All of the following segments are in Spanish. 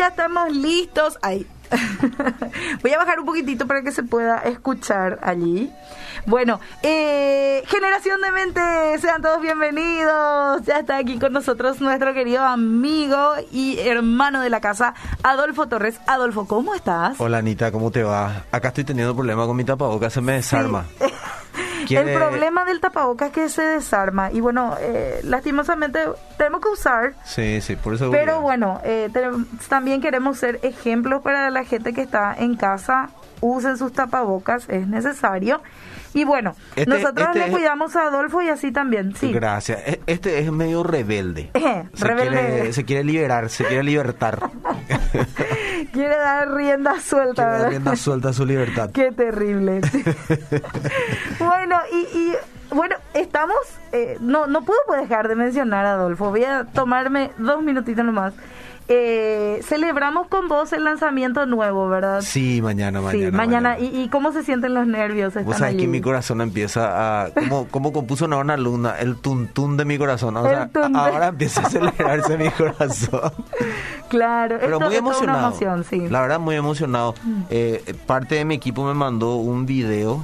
ya estamos listos. Ahí. Voy a bajar un poquitito para que se pueda escuchar allí. Bueno, eh, Generación de Mente, sean todos bienvenidos. Ya está aquí con nosotros nuestro querido amigo y hermano de la casa, Adolfo Torres. Adolfo, ¿cómo estás? Hola Anita, ¿cómo te va? Acá estoy teniendo problemas con mi tapabocas, se me desarma. El problema del tapabocas es que se desarma y bueno, eh, lastimosamente tenemos que usar. Sí, sí, por eso. Pero bueno, eh, también queremos ser ejemplos para la gente que está en casa. Usen sus tapabocas, es necesario. Y bueno, este, nosotros este le cuidamos a Adolfo y así también, sí. Gracias. E, este es medio rebelde. se, Quiere, se quiere liberar, se quiere libertar. quiere dar rienda suelta, quiere Dar rienda suelta a su libertad. Qué terrible. Y, bueno, estamos, eh, no, no puedo dejar de mencionar Adolfo. Voy a tomarme dos minutitos nomás eh, celebramos con vos el lanzamiento nuevo, ¿verdad? Sí, mañana, mañana. Sí, mañana. ¿Y, cómo se sienten los nervios? Vos sabés que mi corazón empieza a... Como, como compuso una, una luna, el tuntún de mi corazón. O sea, ahora empieza a acelerarse mi corazón. Claro, pero muy emocionado. sí. La verdad, muy emocionado. Mm. Eh, parte de mi equipo me mandó un video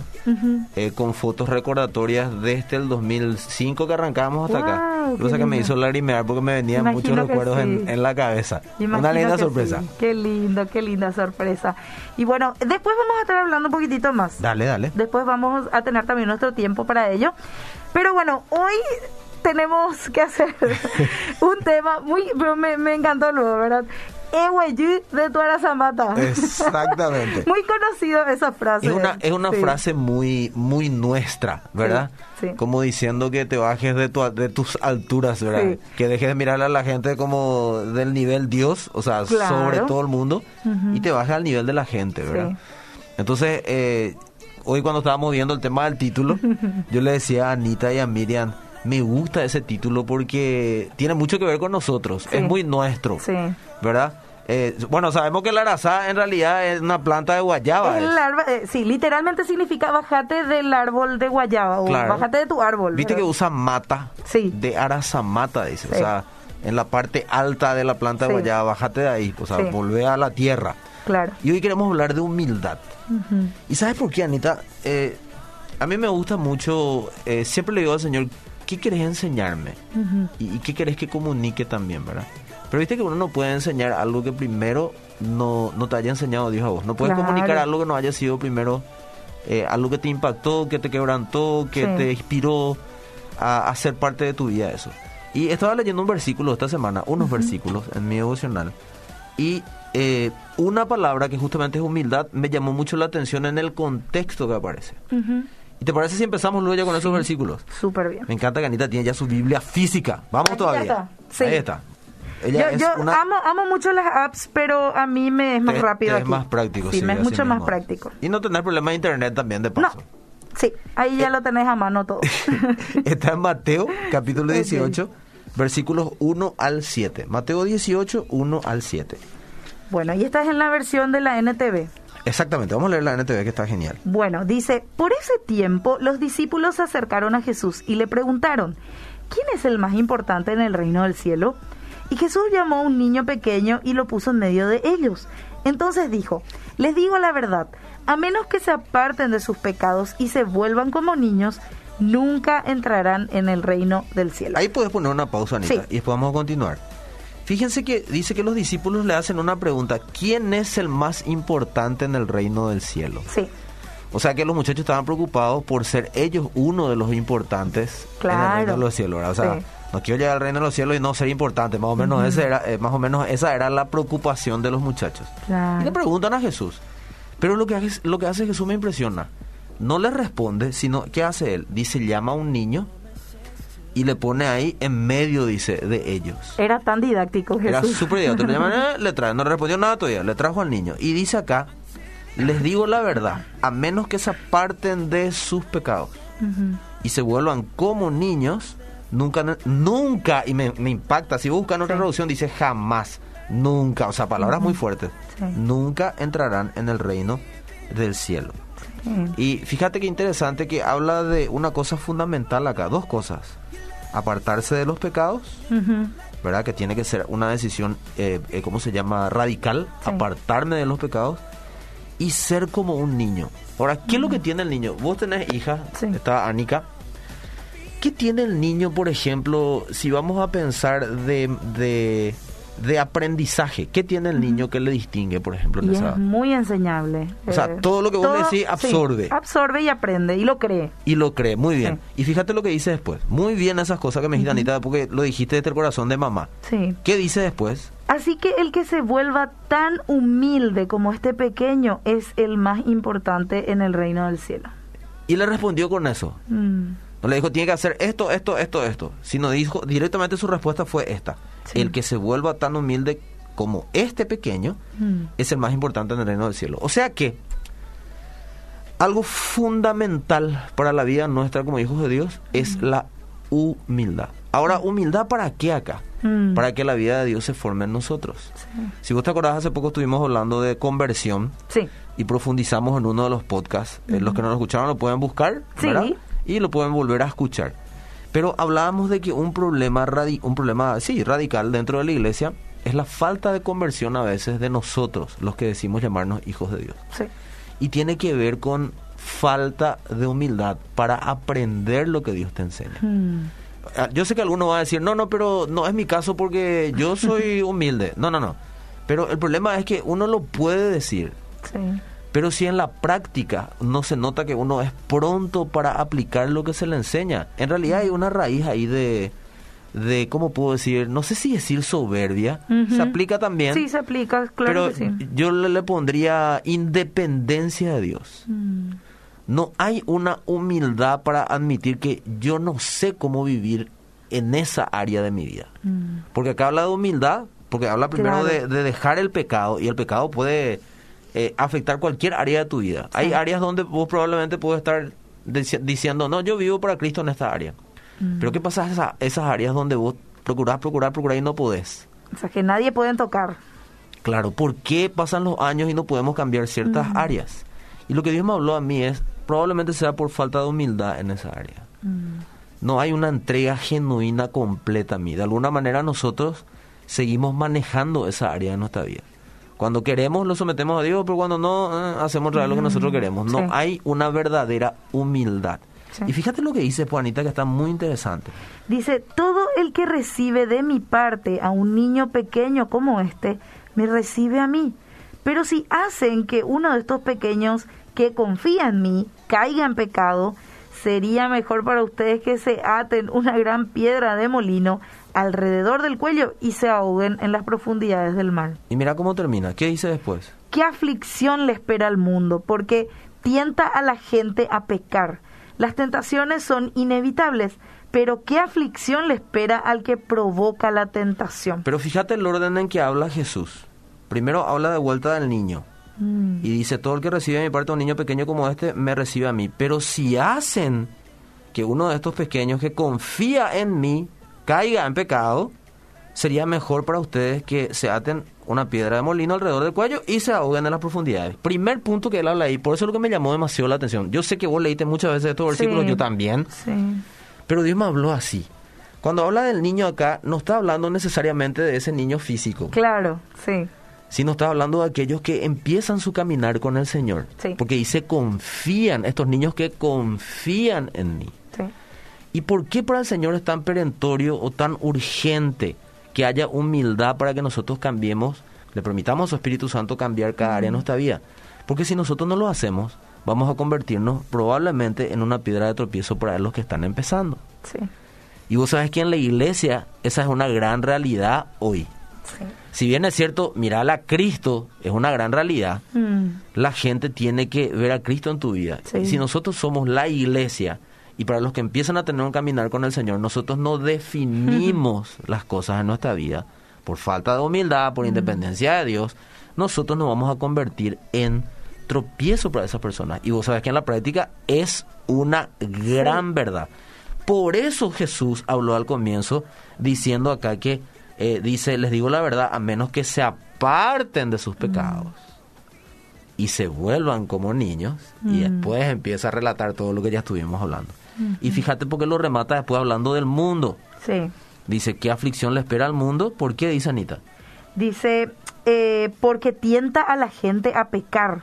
eh, con fotos recordatorias desde el 2005 que arrancamos hasta acá. Cosa que me hizo lagrimear porque me venían muchos recuerdos en, la cabeza. Una linda sorpresa. Qué lindo, qué linda sorpresa. Y bueno, después vamos a estar hablando un poquitito más. Dale, dale. Después vamos a tener también nuestro tiempo para ello. Pero bueno, hoy tenemos que hacer un tema muy, me, me encantó luego, ¿verdad? Eweyu de Tuara Zamata. Exactamente. muy conocido esa frase. Es una, es una frase muy, muy nuestra, ¿verdad? Sí, Como diciendo que te bajes de, tu, de tus alturas, ¿verdad? Que dejes de mirar a la gente como del nivel Dios, o sea, sobre todo el mundo, y te bajes al nivel de la gente, ¿verdad? Entonces, eh, hoy cuando estábamos viendo el tema del título, yo le decía a Anita y a Miriam, me gusta ese título porque tiene mucho que ver con nosotros, es muy nuestro, sí. ¿verdad? Eh, bueno, sabemos que la arazá en realidad es una planta de guayaba. Eh, sí, literalmente significa bajate del árbol de guayaba o bajate de tu árbol. Viste que usa mata sí. de mata dice. O sea, en la parte alta de la planta de guayaba, bájate de ahí, o sea, volvé a la tierra. Claro. Y hoy queremos hablar de humildad. ¿Y sabes por qué, Anita? Eh, a mí me gusta mucho, siempre le digo al Señor, ¿qué querés enseñarme? y, qué querés que comunique también, ¿verdad? Pero viste que uno no puede enseñar algo que primero no, no te haya enseñado Dios a vos. No puedes comunicar algo que no haya sido primero eh, algo que te impactó, que te quebrantó, que te inspiró a, hacer parte de tu vida eso. Y estaba leyendo un versículo esta semana, unos versículos en mi devocional. Y eh, una palabra que justamente es humildad me llamó mucho la atención en el contexto que aparece. ¿Y te parece si empezamos luego ya con esos versículos? Súper bien. Me encanta que Anita tiene ya su Biblia física. Vamos todavía. Ahí está. yo, amo, amo mucho las apps, pero a mí me es más rápido. Es más práctico, sí. me es mucho más práctico. Y no tener problemas de internet también, de paso. Sí, ahí ya eh, lo tenés a mano todo. Está en Mateo, capítulo 18, versículos 1 al 7. Mateo 18, 1 al 7. Bueno, y esta es en la versión de la NTV. Exactamente, vamos a leer la NTV que está genial. Bueno, dice, por ese tiempo los discípulos se acercaron a Jesús y le preguntaron, ¿quién es el más importante en el reino del cielo? Y Jesús llamó a un niño pequeño y lo puso en medio de ellos. Entonces dijo, les digo la verdad, a menos que se aparten de sus pecados y se vuelvan como niños, nunca entrarán en el reino del cielo. Ahí puedes poner una pausa, Anita, y después vamos a continuar. Fíjense que dice que los discípulos le hacen una pregunta, ¿quién es el más importante en el reino del cielo? Sí. O sea que los muchachos estaban preocupados por ser ellos uno de los importantes en el reino de los cielos. O sea, no quiero llegar al reino de los cielos y no ser importante. Más o menos, ese era, eh, más o menos esa era la preocupación de los muchachos. Y le preguntan a Jesús. Pero lo que, hace, lo que hace Jesús me impresiona. No le responde, sino ¿qué hace él? Dice, llama a un niño y le pone ahí en medio, dice, de ellos. Era tan didáctico Jesús. Era súper didáctico. Le, llaman, eh, le trae, no respondió nada todavía, le trajo al niño. Y dice acá, les digo la verdad, a menos que se aparten de sus pecados y se vuelvan como niños, nunca, nunca, y me, impacta, si buscan otra traducción dice jamás, nunca, o sea, palabras muy fuertes, nunca entrarán en el reino del cielo. Y fíjate que interesante que habla de una cosa fundamental acá, dos cosas apartarse de los pecados, ¿verdad? Que tiene que ser una decisión, eh, eh, ¿cómo se llama? Radical, Sí. apartarme de los pecados y ser como un niño. Ahora, ¿qué es lo que tiene el niño? Vos tenés hija, Sí. está Anika. ¿Qué tiene el niño, por ejemplo, si vamos a pensar de, de, de aprendizaje? ¿Qué tiene el niño que le distingue, por ejemplo, en Y esa es muy enseñable. O sea, Eh, todo lo que vos le decís sí, absorbe. absorbe y aprende y lo cree. Y lo cree, muy bien. Y fíjate lo que dice después. Muy bien esas cosas que me dijiste, Anita, porque lo dijiste desde el corazón de mamá. Sí. ¿Qué dice después? Así que el que se vuelva tan humilde como este pequeño es el más importante en el reino del cielo. Y le respondió con eso. Mm, No le dijo, tiene que hacer esto, esto, esto, esto. Sino dijo, directamente su respuesta fue esta. Sí. El que se vuelva tan humilde como este pequeño mm, es el más importante en el reino del cielo. O sea que algo fundamental para la vida nuestra como hijos de Dios es la humildad. Ahora, ¿humildad para qué acá? mm. Para que la vida de Dios se forme en nosotros. Sí. Si vos te acordás, hace poco estuvimos hablando de conversión Sí. y profundizamos en uno de los podcasts. Eh, los que no lo escucharon lo pueden buscar, Sí. ¿verdad? Y lo pueden volver a escuchar. Pero hablábamos de que un problema, radi- un problema sí, radical dentro de la iglesia es la falta de conversión a veces de nosotros, los que decimos llamarnos hijos de Dios. Sí. Y tiene que ver con falta de humildad para aprender lo que Dios te enseña. Mm, Ah, Yo sé que alguno va a decir, no, no, pero no es mi caso porque yo soy humilde. No, no, no. Pero el problema es que uno lo puede decir, sí. Pero si en la práctica no se nota que uno es pronto para aplicar lo que se le enseña, en realidad hay una raíz ahí de, de ¿cómo puedo decir? No sé si decir soberbia, se aplica también, Sí, se aplica, claro pero que sí. yo le, le pondría independencia de Dios. Mm, No hay una humildad para admitir que yo no sé cómo vivir en esa área de mi vida. mm, Porque acá habla de humildad, porque habla primero Claro. de, de dejar el pecado, y el pecado puede eh, afectar cualquier área de tu vida. Hay áreas donde vos probablemente puedes estar dici- diciendo, no, yo vivo para Cristo en esta área. mm. Pero ¿qué pasa esa- esas áreas donde vos procurás, procurás, procurás y no podés? O sea, que nadie puede tocar. Claro, ¿por qué pasan los años y no podemos cambiar ciertas áreas? Y lo que Dios me habló a mí es, probablemente sea por falta de humildad en esa área. Mm, No hay una entrega genuina completa a mí. De alguna manera nosotros seguimos manejando esa área de nuestra vida. Cuando queremos lo sometemos a Dios, pero cuando no, eh, hacemos realmente lo que nosotros queremos. No sí. hay una verdadera humildad. Sí. Y fíjate lo que dice Juanita, que está muy interesante. Dice, todo el que recibe de mi parte a un niño pequeño como este, me recibe a mí. Pero si hacen que uno de estos pequeños que confía en mí caiga en pecado, sería mejor para ustedes que se aten una gran piedra de molino alrededor del cuello y se ahoguen en las profundidades del mar. Y mira cómo termina. ¿Qué dice después? ¿Qué aflicción le espera al mundo? Porque tienta a la gente a pecar. Las tentaciones son inevitables, pero ¿qué aflicción le espera al que provoca la tentación? Pero fíjate el orden en que habla Jesús. Primero habla de vuelta del niño. Mm, Y dice, todo el que recibe de mi parte a un niño pequeño como este, me recibe a mí. Pero si hacen que uno de estos pequeños que confía en mí caiga en pecado, sería mejor para ustedes que se aten una piedra de molino alrededor del cuello y se ahoguen en las profundidades. Primer punto que él habla ahí, por eso es lo que me llamó demasiado la atención. Yo sé que vos leíste muchas veces estos versículos, Sí. yo también, sí. pero Dios me habló así. Cuando habla del niño acá, no está hablando necesariamente de ese niño físico Claro, sí. Sino está hablando de aquellos que empiezan su caminar con el Señor. Sí. Porque dice confían, estos niños que confían en mí. sí. ¿Y por qué para el Señor es tan perentorio o tan urgente que haya humildad para que nosotros cambiemos, le permitamos a su Espíritu Santo cambiar cada área de nuestra vida? Porque si nosotros no lo hacemos, vamos a convertirnos probablemente en una piedra de tropiezo para los que están empezando. Sí, Y vos sabes que en la iglesia esa es una gran realidad hoy. Sí. Si bien es cierto, mirar a Cristo es una gran realidad, Mm, la gente tiene que ver a Cristo en tu vida. Sí. Y si nosotros somos la iglesia, y para los que empiezan a tener un caminar con el Señor, nosotros no definimos las cosas en nuestra vida por falta de humildad, por independencia de Dios, nosotros nos vamos a convertir en tropiezo para esas personas. Y vos sabes que en la práctica es una gran verdad. Por eso Jesús habló al comienzo diciendo acá que eh, dice, les digo la verdad, a menos que se aparten de sus pecados y se vuelvan como niños y después empieza a relatar todo lo que ya estuvimos hablando. Y fíjate porque lo remata después hablando del mundo. sí. Dice, ¿qué aflicción le espera al mundo? ¿Por qué? Dice Anita. Dice, eh, porque tienta a la gente a pecar.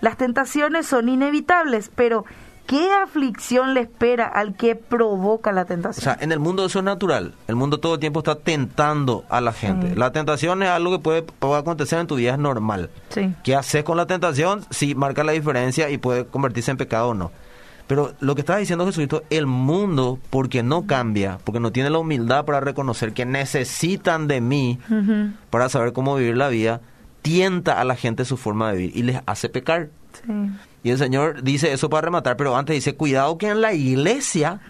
Las tentaciones son inevitables, pero ¿qué aflicción le espera al que provoca la O tentación? sea, en el mundo eso es natural. El mundo todo el tiempo está tentando a la gente. La tentación es algo que puede, puede acontecer en tu vida, es normal. sí. ¿Qué haces con la tentación? Sí, marca la diferencia y puede convertirse en pecado o no. Pero lo que está diciendo Jesucristo, el mundo, porque no cambia, porque no tiene la humildad para reconocer que necesitan de mí para saber cómo vivir la vida, tienta a la gente su forma de vivir y les hace pecar. sí. Y el Señor dice eso para rematar, pero antes dice, cuidado que en la iglesia,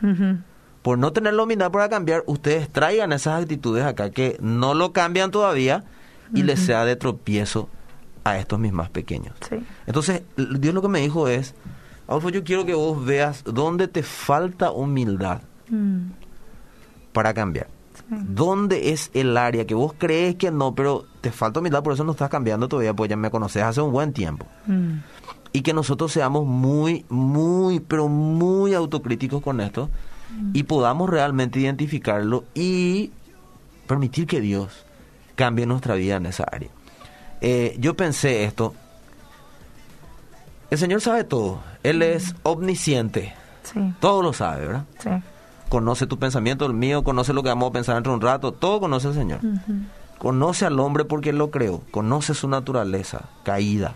por no tener la humildad para cambiar, ustedes traigan esas actitudes acá que no lo cambian todavía y les sea de tropiezo a estos mis más pequeños. sí. Entonces, Dios lo que me dijo es, Adolfo, yo quiero que vos veas dónde te falta humildad Mm, para cambiar. sí. ¿Dónde es el área que vos crees que no, pero te falta humildad, por eso no estás cambiando todavía, pues ya me conoces hace un buen tiempo? Mm, Y que nosotros seamos muy, muy, pero muy autocríticos con esto y podamos realmente identificarlo y permitir que Dios cambie nuestra vida en esa área. Eh, yo pensé esto, el Señor sabe todo, Él es omnisciente, sí. todo lo sabe, ¿verdad? Sí. Conoce tu pensamiento, el mío, conoce lo que vamos a pensar dentro de un rato, todo conoce el Señor. Conoce al hombre porque Él lo creó, conoce su naturaleza caída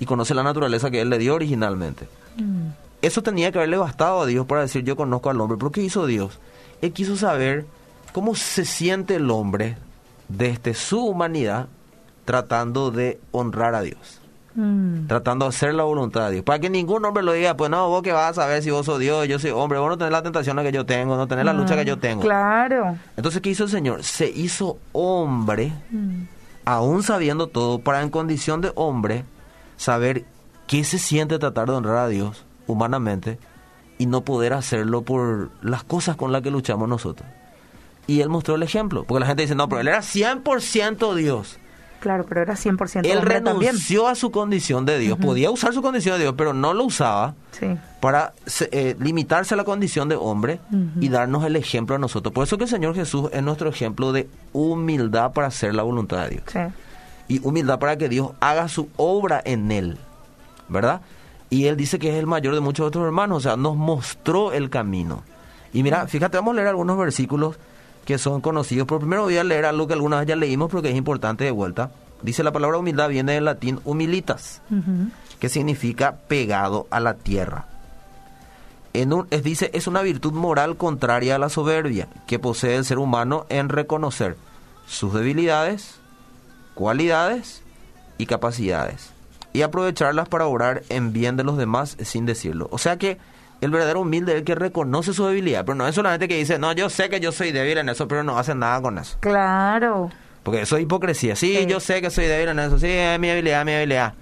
y conoce la naturaleza que Él le dio originalmente. mm, Eso tenía que haberle bastado a Dios para decir yo conozco al hombre. ¿Pero qué hizo Dios? Él quiso saber cómo se siente el hombre desde su humanidad tratando de honrar a Dios, mm, tratando de hacer la voluntad de Dios. Para que ningún hombre lo diga, pues no, vos que vas a saber si vos sos Dios, yo soy hombre, vos no tenés la tentación que yo tengo, no tenés la lucha que yo tengo. Claro. Entonces, ¿qué hizo el Señor? Se hizo hombre Mm, aún sabiendo todo, para en condición de hombre saber qué se siente tratar de honrar a Dios humanamente y no poder hacerlo por las cosas con las que luchamos nosotros. Y él mostró el ejemplo, porque la gente dice, no, pero él era 100% Dios. Claro, pero era 100% Él también. renunció a su condición de Dios, podía usar su condición de Dios, pero no lo usaba Sí. para eh, limitarse a la condición de hombre y darnos el ejemplo a nosotros. Por eso que el Señor Jesús es nuestro ejemplo de humildad para hacer la voluntad de Dios Sí. Y humildad para que Dios haga su obra en él, ¿verdad? Y él dice que es el mayor de muchos otros hermanos, o sea, nos mostró el camino. Y mira, fíjate, vamos a leer algunos versículos que son conocidos, pero primero voy a leer algo que alguna vez ya leímos, pero que es importante de vuelta. Dice la palabra humildad viene del latín humilitas, que significa pegado a la tierra. En un, es, dice, es una virtud moral contraria a la soberbia que posee el ser humano en reconocer sus debilidades, cualidades y capacidades y aprovecharlas para obrar en bien de los demás sin decirlo. O sea que el verdadero humilde es el que reconoce su debilidad, pero no es solamente que dice, no, yo sé que yo soy débil en eso, pero no hace nada con eso. Claro. Porque eso es hipocresía. Sí, Sí. yo sé que soy débil en eso, sí, es mi habilidad, mi habilidad.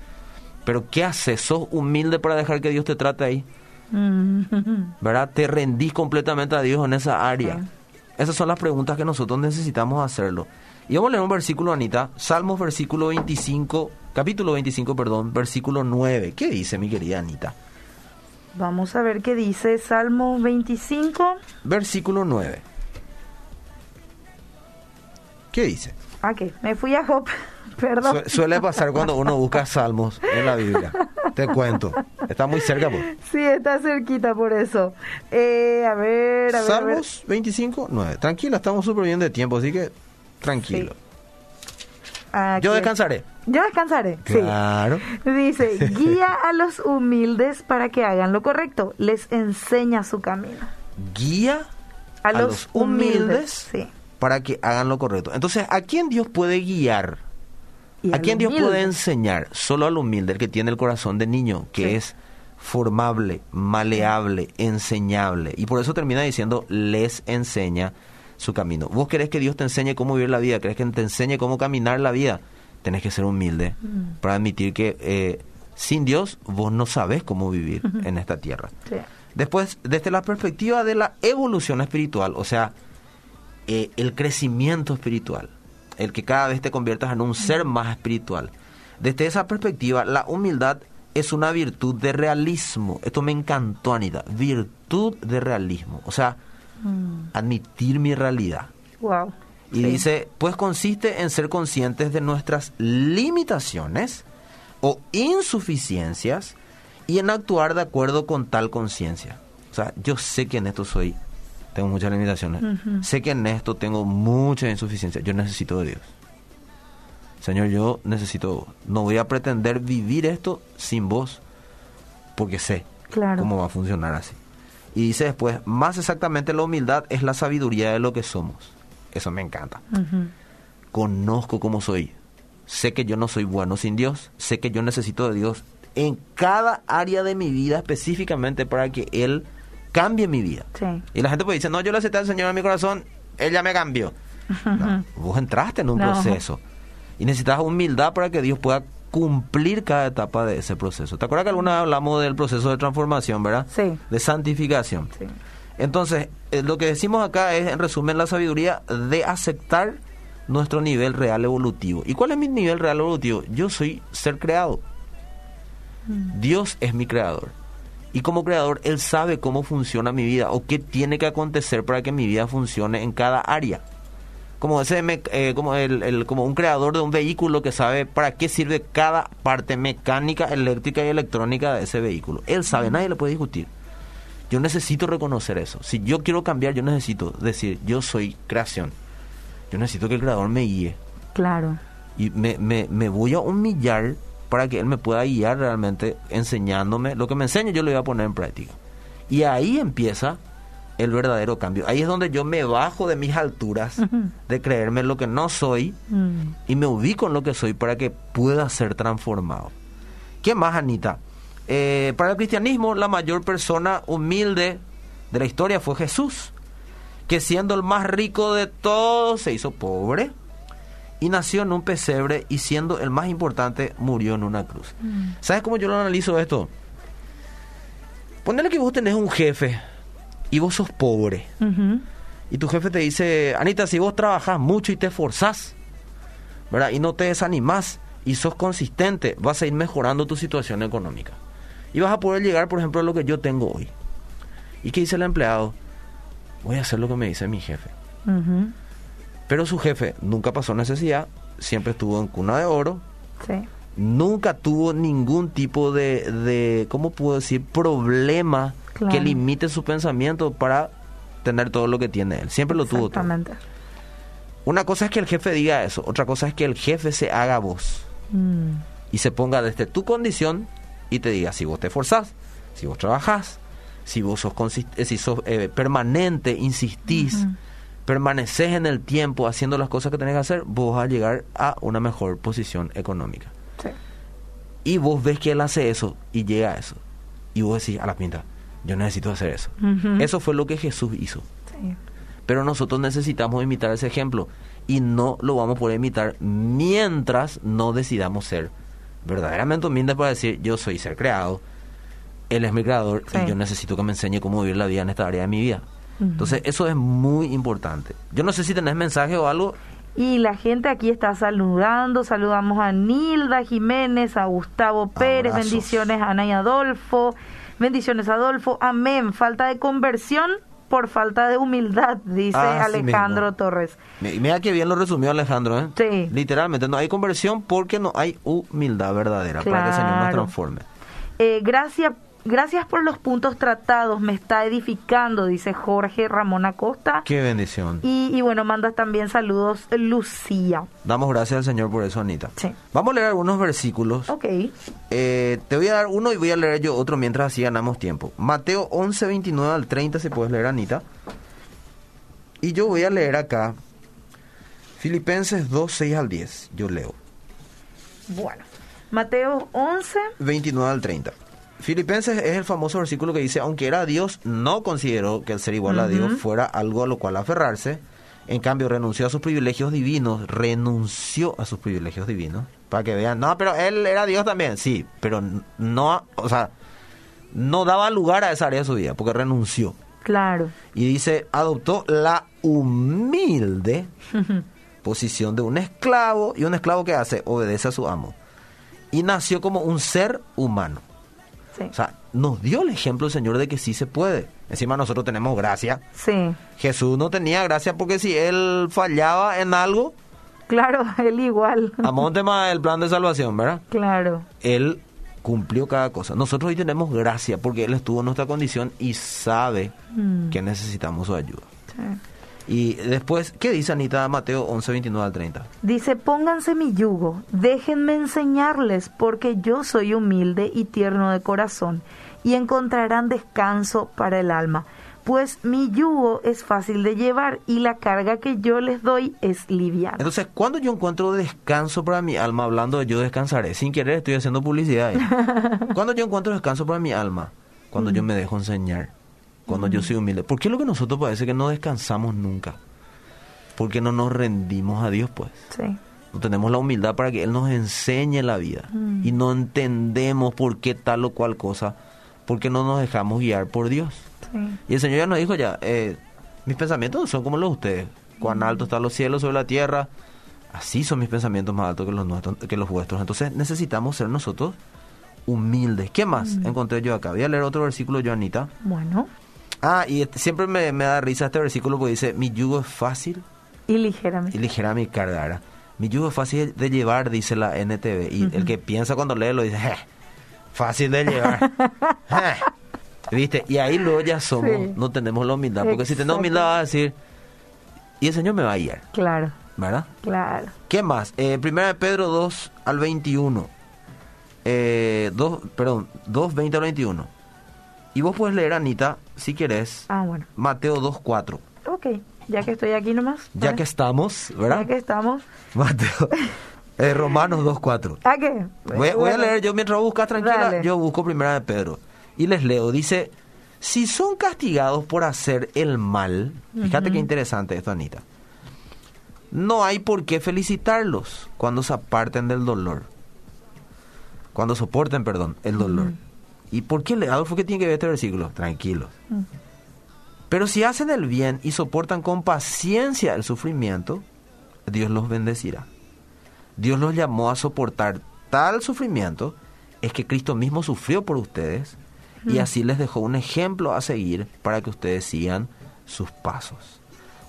Pero ¿qué haces? ¿Sos humilde para dejar que Dios te trate ahí? Mm. ¿Verdad? ¿Te rendís completamente a Dios en esa área? Sí. Esas son las preguntas que nosotros necesitamos hacerlo. Y vamos a leer un versículo, Anita. Salmos, versículo 25, capítulo 25, perdón, versículo 9. ¿Qué dice, mi querida Anita? Vamos a ver qué dice Salmo 25. Versículo 9. ¿Qué dice? Ah, ¿qué? Me fui a Job. Perdón. Su- suele pasar cuando uno busca salmos en la Biblia. Te cuento. Está muy cerca, pues. Sí, está cerquita por eso. Eh, a ver, a ver. a ver. Salmos 25, 9. Tranquila, estamos súper bien de tiempo, así que tranquilo. Aquí Yo es. descansaré. Yo descansaré. Claro. Sí. Dice, guía a los humildes para que hagan lo correcto. Les enseña su camino. Guía A, A los, los humildes. humildes. Sí. para que hagan lo correcto. Entonces, ¿a quién Dios puede guiar? ¿A quién Dios puede enseñar? Solo al humilde, el que tiene el corazón de niño, que Sí. es formable, maleable, enseñable. Y por eso termina diciendo, les enseña su camino. ¿Vos querés que Dios te enseñe cómo vivir la vida? ¿Querés que te enseñe cómo caminar la vida? Tenés que ser humilde Mm. para admitir que eh, sin Dios vos no sabés cómo vivir en esta tierra. Sí. Después, desde la perspectiva de la evolución espiritual, o sea, eh, el crecimiento espiritual, el que cada vez te conviertas en un ser más espiritual. Desde esa perspectiva, la humildad es una virtud de realismo. Esto me encantó, Anita. Virtud de realismo. O sea, Mm. admitir mi realidad. Wow. Y Sí. dice, pues consiste en ser conscientes de nuestras limitaciones o insuficiencias y en actuar de acuerdo con tal conciencia. O sea, yo sé que en esto soy, tengo muchas limitaciones. Sé que en esto tengo muchas insuficiencias. Yo necesito de Dios. Señor, yo necesito, no voy a pretender vivir esto sin vos, porque sé Claro. cómo va a funcionar así. Y dice después, más exactamente la humildad es la sabiduría de lo que somos. Eso me encanta. Conozco cómo soy. Sé que yo no soy bueno sin Dios. Sé que yo necesito de Dios en cada área de mi vida específicamente para que Él cambie mi vida. Sí. Y la gente puede decir, no, yo le acepté al Señor en mi corazón, Él ya me cambió. No, vos entraste en un No. proceso y necesitas humildad para que Dios pueda cumplir cada etapa de ese proceso. ¿Te acuerdas que alguna vez hablamos del proceso de transformación, verdad? Sí. De santificación. Sí. Entonces, eh, lo que decimos acá es, en resumen, la sabiduría de aceptar nuestro nivel real evolutivo. ¿Y cuál es mi nivel real evolutivo? Yo soy ser creado. Dios es mi creador. Y como creador, Él sabe cómo funciona mi vida o qué tiene que acontecer para que mi vida funcione en cada área. Como, ese eh, como, el, el- como un creador de un vehículo que sabe para qué sirve cada parte mecánica, eléctrica y electrónica de ese vehículo. Él sabe, nadie le puede discutir. Yo necesito reconocer eso. Si yo quiero cambiar, yo necesito decir, yo soy creación. Yo necesito que el creador me guíe. Claro. Y me, me, me voy a humillar para que él me pueda guiar realmente enseñándome. Lo que me enseñe yo lo voy a poner en práctica. Y ahí empieza el verdadero cambio. Ahí es donde yo me bajo de mis alturas, de creerme lo que no soy Mm. y me ubico en lo que soy para que pueda ser transformado. ¿Qué más, Anita? Eh, para el cristianismo, la mayor persona humilde de la historia fue Jesús, que siendo el más rico de todos se hizo pobre y nació en un pesebre y siendo el más importante murió en una cruz. ¿Sabes cómo yo lo analizo esto? Ponele que vos tenés un jefe y vos sos pobre. Y tu jefe te dice, Anita, si vos trabajás mucho y te esforzás, ¿verdad? Y no te desanimás y sos consistente, vas a ir mejorando tu situación económica. Y vas a poder llegar, por ejemplo, a lo que yo tengo hoy. ¿Y qué dice el empleado? Voy a hacer lo que me dice mi jefe. Pero su jefe nunca pasó necesidad, siempre estuvo en cuna de oro, Sí. nunca tuvo ningún tipo de, de ¿cómo puedo decir?, problema Claro. que limite su pensamiento para tener todo lo que tiene él. Siempre lo tuvo todo. Exactamente. Una cosa es que el jefe diga eso, otra cosa es que el jefe se haga voz Mm. y se ponga desde tu condición y te diga si vos te esforzás, si vos trabajás, si vos sos, eh, si sos eh, permanente, insistís, permaneces en el tiempo haciendo las cosas que tenés que hacer, vos vas a llegar a una mejor posición económica. Sí. Y vos ves que él hace eso y llega a eso. Y vos decís, a la pinta, yo necesito hacer eso. Eso fue lo que Jesús hizo. Sí. Pero nosotros necesitamos imitar ese ejemplo y no lo vamos a poder imitar mientras no decidamos ser verdaderamente humildes para decir yo soy ser creado, él es mi creador Sí. y yo necesito que me enseñe cómo vivir la vida en esta área de mi vida. Entonces eso es muy importante. Yo no sé si tenés mensaje o algo. Y la gente aquí está saludando, saludamos a Nilda Jiménez, a Gustavo Pérez, Abrazos. bendiciones a Ana y Adolfo, bendiciones Adolfo, amén, falta de conversión por falta de humildad, dice Ah, Alejandro. Torres. Mi- Mira que bien lo resumió Alejandro, ¿eh? Sí. Literalmente, no hay conversión porque no hay humildad verdadera para que el Señor nos transforme. Eh, gracias, gracias por los puntos tratados, me está edificando, dice Jorge Ramón Acosta. Qué bendición. Y, y bueno, manda también saludos Lucía. Damos gracias al Señor por eso, Anita. Sí. Vamos a leer algunos versículos. Ok. Eh, te voy a dar uno y voy a leer yo otro mientras así ganamos tiempo. Mateo 11, 29 al 30, si puedes leer, Anita. Y yo voy a leer acá Filipenses 2, 6 al 10. Yo leo. Bueno. Mateo 11. 29 al 30. Filipenses es el famoso versículo que dice, aunque era Dios, no consideró que el ser igual a Dios fuera algo a lo cual aferrarse. En cambio, renunció a sus privilegios divinos, renunció a sus privilegios divinos. Para que vean, no, pero él era Dios también, sí, pero no, o sea, no daba lugar a esa área de su vida, porque renunció. Claro. Y dice, adoptó la humilde posición de un esclavo, y un esclavo que hace, obedece a su amo. Y nació como un ser humano. Sí. O sea, nos dio el ejemplo el Señor de que sí se puede. Encima nosotros tenemos gracia. Sí. Jesús no tenía gracia porque si él fallaba en algo, Claro, él igual. amonte más el plan de salvación, ¿verdad? Claro. Él cumplió cada cosa. Nosotros hoy tenemos gracia porque Él estuvo en nuestra condición y sabe Mm. que necesitamos su ayuda. Sí. Y después, ¿qué dice Anita Mateo 11, 29 al 30? Dice, pónganse mi yugo, déjenme enseñarles, porque yo soy humilde y tierno de corazón, y encontrarán descanso para el alma, pues mi yugo es fácil de llevar y la carga que yo les doy es liviana. Entonces, cuando yo encuentro descanso para mi alma, hablando de yo descansaré, sin querer estoy haciendo publicidad ahí. cuando yo encuentro descanso para mi alma, cuando yo me dejo enseñar, cuando yo soy humilde. ¿Por qué lo que nosotros parece que no descansamos nunca? Porque no nos rendimos a Dios, pues. Sí. No tenemos la humildad para que Él nos enseñe la vida. Mm. Y no entendemos por qué tal o cual cosa, porque no nos dejamos guiar por Dios. Sí. Y el Señor ya nos dijo ya, eh, mis pensamientos no son como los de ustedes. Cuán alto están los cielos sobre la tierra, así son mis pensamientos más altos que los nuestros, que los vuestros. Entonces necesitamos ser nosotros humildes. ¿Qué más encontré yo acá? Voy a leer otro versículo, Joanita. Bueno, Ah, y este- siempre me, me da risa este versículo porque dice, mi yugo es fácil y ligeramente. y ligera mi carga. Mi yugo es fácil de llevar, dice la NTV. Y el que piensa cuando lee lo dice, "Je, fácil de llevar. Je". ¿Viste? Y ahí luego ya somos, Sí. no tenemos la humildad. Porque si tenemos humildad vas a decir, y el Señor me va a guiar, Claro, ¿verdad? claro. ¿Qué más? Eh, primera de Pedro 2 al 21. Eh, 2, perdón, 2, 20 al 21. Y vos puedes leer, Anita, si querés, Ah, bueno. Mateo 2, 4. Ok, ya que estoy aquí nomás. Ya que estamos, ¿verdad? Ya que estamos. Mateo. Eh, Romanos 2, 4. ¿A qué? Voy, a- voy a leer yo mientras buscas tranquila, Dale. yo busco primera de Pedro. Y les leo, dice, si son castigados por hacer el mal, fíjate qué interesante esto, Anita. No hay por qué felicitarlos cuando se aparten del dolor. Cuando soporten, perdón, el dolor. ¿Y por qué, Adolfo, qué tiene que ver este versículo? Tranquilos. Mm. Pero si hacen el bien y soportan con paciencia el sufrimiento, Dios los bendecirá. Dios los llamó a soportar tal sufrimiento, es que Cristo mismo sufrió por ustedes y así les dejó un ejemplo a seguir para que ustedes sigan sus pasos.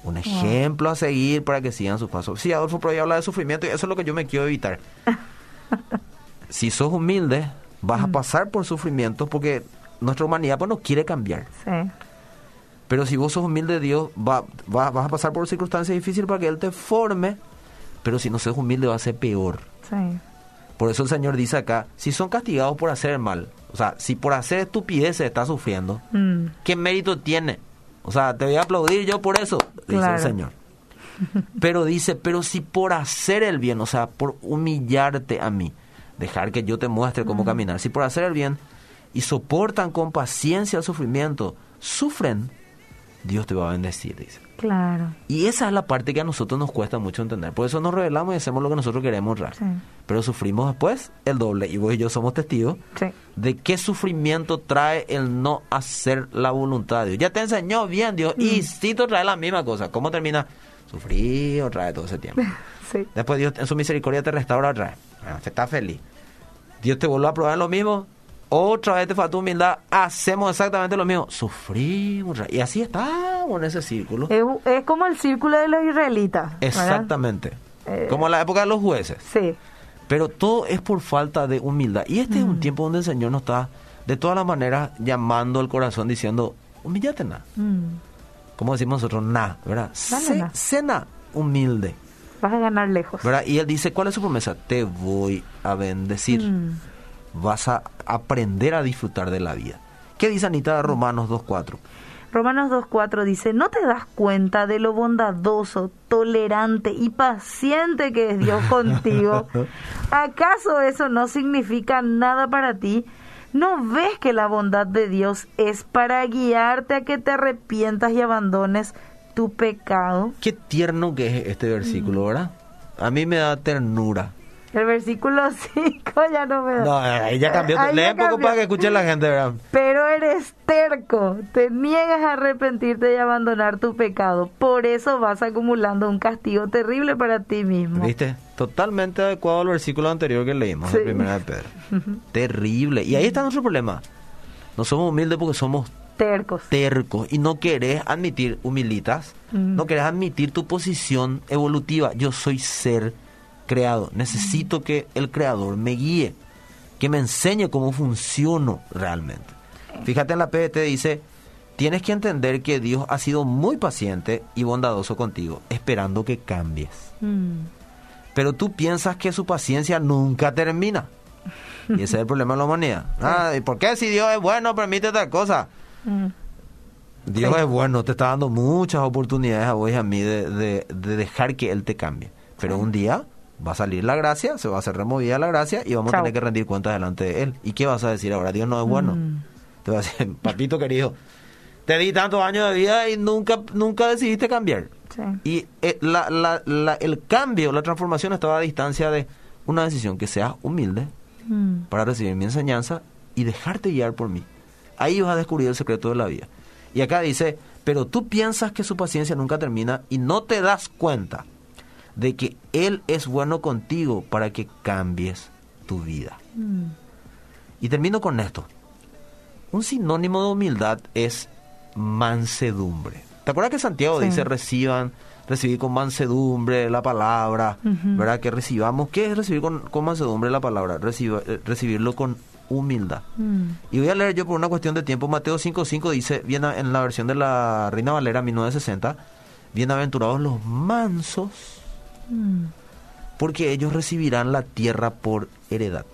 Un ejemplo a seguir para que sigan sus pasos. Sí, Adolfo, pero ahí habla de sufrimiento y eso es lo que yo me quiero evitar. si sos humilde, vas a pasar por sufrimientos porque nuestra humanidad pues, no quiere cambiar. Sí. Pero si vos sos humilde, Dios va, va- vas a pasar por circunstancias difíciles para que Él te forme. Pero si no sos humilde, va a ser peor. Sí. Por eso el Señor dice acá, si son castigados por hacer el mal, o sea, si por hacer estupideces estás sufriendo, Mm, ¿qué mérito tiene? O sea, te voy a aplaudir yo por eso, dice Claro. el Señor. Pero dice, pero si por hacer el bien, o sea, por humillarte a mí, dejar que yo te muestre cómo caminar, si por hacer el bien y soportan con paciencia el sufrimiento, sufren, Dios te va a bendecir, dice. claro. Y esa es la parte que a nosotros nos cuesta mucho entender. Por eso nos revelamos y hacemos lo que nosotros queremos honrar. Sí. Pero sufrimos después el doble. Y vos y yo somos testigos Sí. de qué sufrimiento trae el no hacer la voluntad de Dios. Ya te enseñó bien Dios y sí te trae la misma cosa. ¿Cómo termina? Sufrir otra vez todo ese tiempo. Sí. Después Dios en su misericordia te restaura otra vez. Bueno, te está feliz. Dios te vuelve a probar lo mismo. Otra vez te faltó humildad. Hacemos exactamente lo mismo. Sufrimos. Y así estamos en ese círculo. Es, es como el círculo de los israelitas. Exactamente. Eh, Como en la época de los jueces. Sí. Pero todo es por falta de humildad. Y este es un tiempo donde el Señor nos está, de todas las maneras, llamando al corazón, diciendo, humillate na. Mm, Como decimos nosotros, na, ¿verdad? Dale, Sé, na. sé na, humilde, Vas a ganar lejos. ¿verdad? Y Él dice, ¿cuál es su promesa? Te voy a bendecir. Mm, Vas a aprender a disfrutar de la vida. ¿Qué dice Anita de Romanos 2.4? Romanos 2.4 dice, ¿no te das cuenta de lo bondadoso, tolerante y paciente que es Dios contigo? ¿Acaso eso no significa nada para ti? ¿No ves que la bondad de Dios es para guiarte a que te arrepientas y abandones tu pecado? Qué tierno que es este versículo, Mm. ¿verdad? A mí me da ternura. El versículo 5 ya no me da. No, ahí ya cambió. Ahí Lee ya un poco cambió. para que escuche la gente, ¿verdad? Pero eres terco, te niegas a arrepentirte y abandonar tu pecado. Por eso vas acumulando un castigo terrible para ti mismo. ¿Viste? Totalmente adecuado al versículo anterior que leímos, Sí. la primera de Pedro. Terrible. Y ahí está nuestro problema. No somos humildes porque somos Tercos. tercos y no querés admitir, humilitas, Mm. no querés admitir tu posición evolutiva. Yo soy ser creado. Necesito que el creador me guíe, que me enseñe cómo funciono realmente. Fíjate en la PDT dice, tienes que entender que Dios ha sido muy paciente y bondadoso contigo, esperando que cambies. Mm. Pero tú piensas que su paciencia nunca termina. Y ese es el problema de la humanidad. Ah, ¿y por qué si Dios es bueno permite tal cosa? Mm. Dios Sí. es bueno, te está dando muchas oportunidades a vos y a mí de, de- de dejar que Él te cambie. Pero un día va a salir la gracia, se va a hacer removida la gracia y vamos Chao. a tener que rendir cuentas delante de Él. ¿Y qué vas a decir ahora? Dios no es bueno. Mm. Te va a decir, papito querido, te di tantos años de vida y nunca, nunca decidiste cambiar. Sí. Y eh, la- la- la- el cambio, la transformación estaba a distancia de una decisión que seas humilde Mm. para recibir mi enseñanza y dejarte guiar por mí. Ahí vas a descubrir el secreto de la vida. Y acá dice, pero tú piensas que su paciencia nunca termina y no te das cuenta de que Él es bueno contigo para que cambies tu vida. Mm. Y termino con esto. Un sinónimo de humildad es mansedumbre. ¿Te acuerdas que Santiago Sí. dice reciban, recibir con mansedumbre la palabra. ¿verdad? Que recibamos, ¿qué es recibir con, con mansedumbre la palabra? Reciba- eh, recibirlo con humildad. Mm. Y voy a leer yo por una cuestión de tiempo, Mateo 5.5 dice, bien en la versión de la Reina Valera 1960, bienaventurados los mansos, Mm. porque ellos recibirán la tierra por heredad.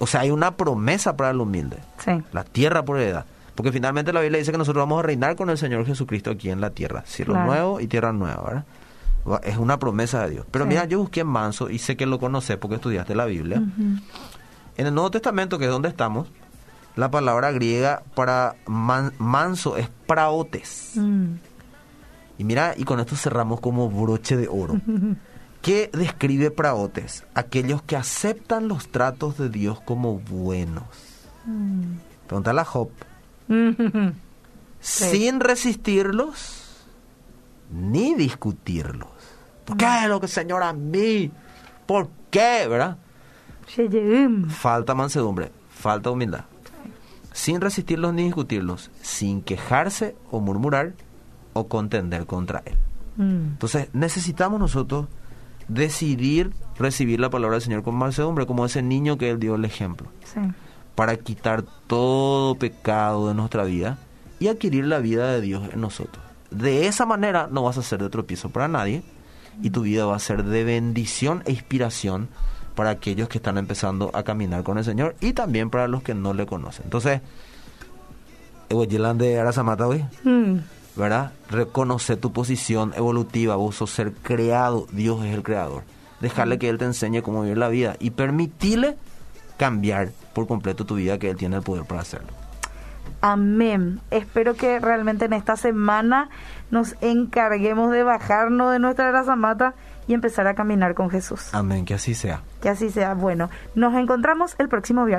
O sea, hay una promesa para el humilde, Sí. la tierra por heredad. Porque finalmente la Biblia dice que nosotros vamos a reinar con el Señor Jesucristo aquí en la tierra. Cielo Claro. nuevo y tierra nueva, ¿verdad? Es una promesa de Dios. Pero Sí. mira, yo busqué manso y sé que lo conoces porque estudiaste la Biblia. En el Nuevo Testamento, que es donde estamos, la palabra griega para man- manso es praotes. Mm. Y mira, y con esto cerramos como broche de oro. ¿Qué describe praotes? Aquellos que aceptan los tratos de Dios como buenos. Mm. Pregúntale a Job. Sí. Sin resistirlos ni discutirlos. ¿Por qué lo que Señor a mí? ¿Por qué? ¿Verdad? Falta mansedumbre, falta humildad. Sin resistirlos ni discutirlos, sin quejarse o murmurar o contender contra él. Mm. Entonces necesitamos nosotros decidir recibir la palabra del Señor con mansedumbre, como ese niño que él dio el ejemplo, Sí. para quitar todo pecado de nuestra vida y adquirir la vida de Dios en nosotros. De esa manera no vas a ser de tropiezo para nadie y tu vida va a ser de bendición e inspiración para aquellos que están empezando a caminar con el Señor y también para los que no le conocen. Entonces, de Arasamata hoy. Mm. ¿verdad? Reconoce tu posición evolutiva, vos sos ser creado, Dios es el creador. Dejarle que Él te enseñe cómo vivir la vida y permitirle cambiar por completo tu vida, que Él tiene el poder para hacerlo. Amén. Espero que realmente en esta semana nos encarguemos de bajarnos de nuestra grasa mata y empezar a caminar con Jesús. Amén, que así sea. Que así sea. Bueno, nos encontramos el próximo viernes.